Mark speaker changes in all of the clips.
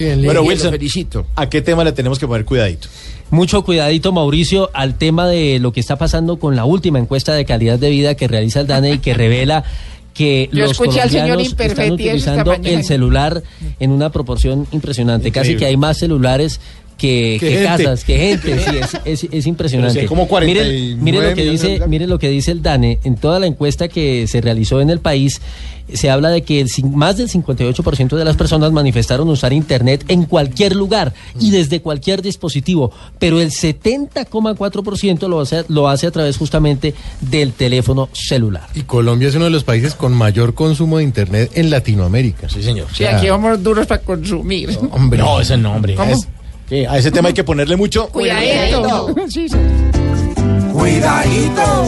Speaker 1: Bueno, Wilson,
Speaker 2: felicito.
Speaker 1: ¿a qué tema le tenemos que poner cuidadito?
Speaker 2: Mucho cuidadito, Mauricio, al tema de lo que está pasando con la última encuesta de calidad de vida que realiza el DANE y que revela que
Speaker 3: Yo
Speaker 2: los
Speaker 3: escuché al señor
Speaker 2: colombianos están utilizando el celular en una proporción impresionante. Casi que hay más celulares que,
Speaker 1: Que
Speaker 2: que
Speaker 1: gente.
Speaker 2: casas, que gente. Sí, es, es- es impresionante.
Speaker 1: Si como 49
Speaker 2: mire, mire lo que dice,
Speaker 1: celulares.
Speaker 2: mire lo que dice el DANE. En toda la encuesta que se realizó en el país, se habla de que el más del 58% de las personas manifestaron usar Internet en cualquier lugar y desde cualquier dispositivo, pero el 70,4% lo hace, lo hace a través justamente del teléfono celular.
Speaker 4: Y Colombia es uno de los países con mayor consumo de Internet en Latinoamérica.
Speaker 1: Sí, señor.
Speaker 3: Sí, aquí vamos duros para consumir.
Speaker 4: Hombre,
Speaker 1: No, ese no, hombre.
Speaker 3: ¿Cómo?
Speaker 1: Es- sí, a ese tema hay que ponerle mucho.
Speaker 3: Cuidadito.
Speaker 5: Cuidadito,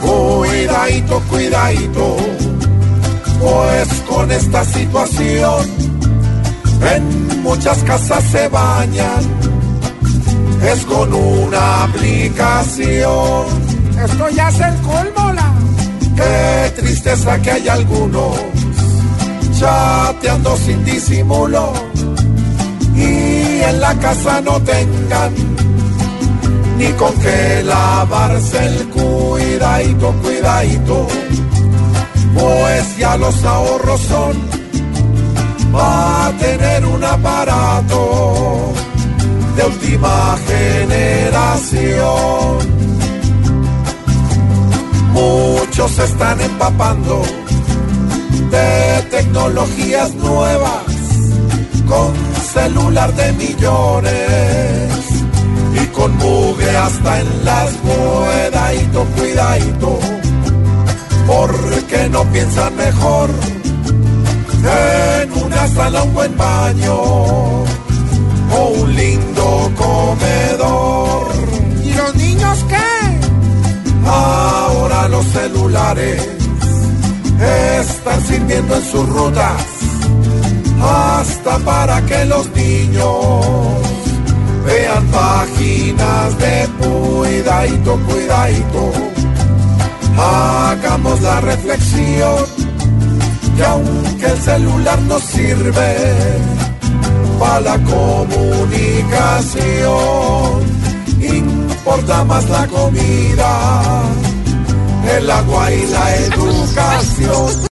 Speaker 5: cuidadito, cuidadito, pues con esta situación en muchas casas se bañan, es con una aplicación.
Speaker 3: Esto ya es el colmo, la.
Speaker 5: Qué tristeza que hay algunos chateando sin disimulo en la casa no tengan ni con qué lavarse el cuidadito, cuidadito, pues ya los ahorros son va a tener un aparato de última generación. Muchos se están empapando de tecnologías nuevas con celular de millones y con mugre hasta en las cuidadito, cuidadito, porque no piensan mejor en una sala, un buen baño o un lindo comedor.
Speaker 3: ¿Y los niños qué?
Speaker 5: Ahora los celulares están sirviendo en sus rutas hasta para que los niños vean páginas de cuidadito, cuidadito. Hagamos la reflexión que aunque el celular nos sirve para la comunicación, importa más la comida, el agua y la educación.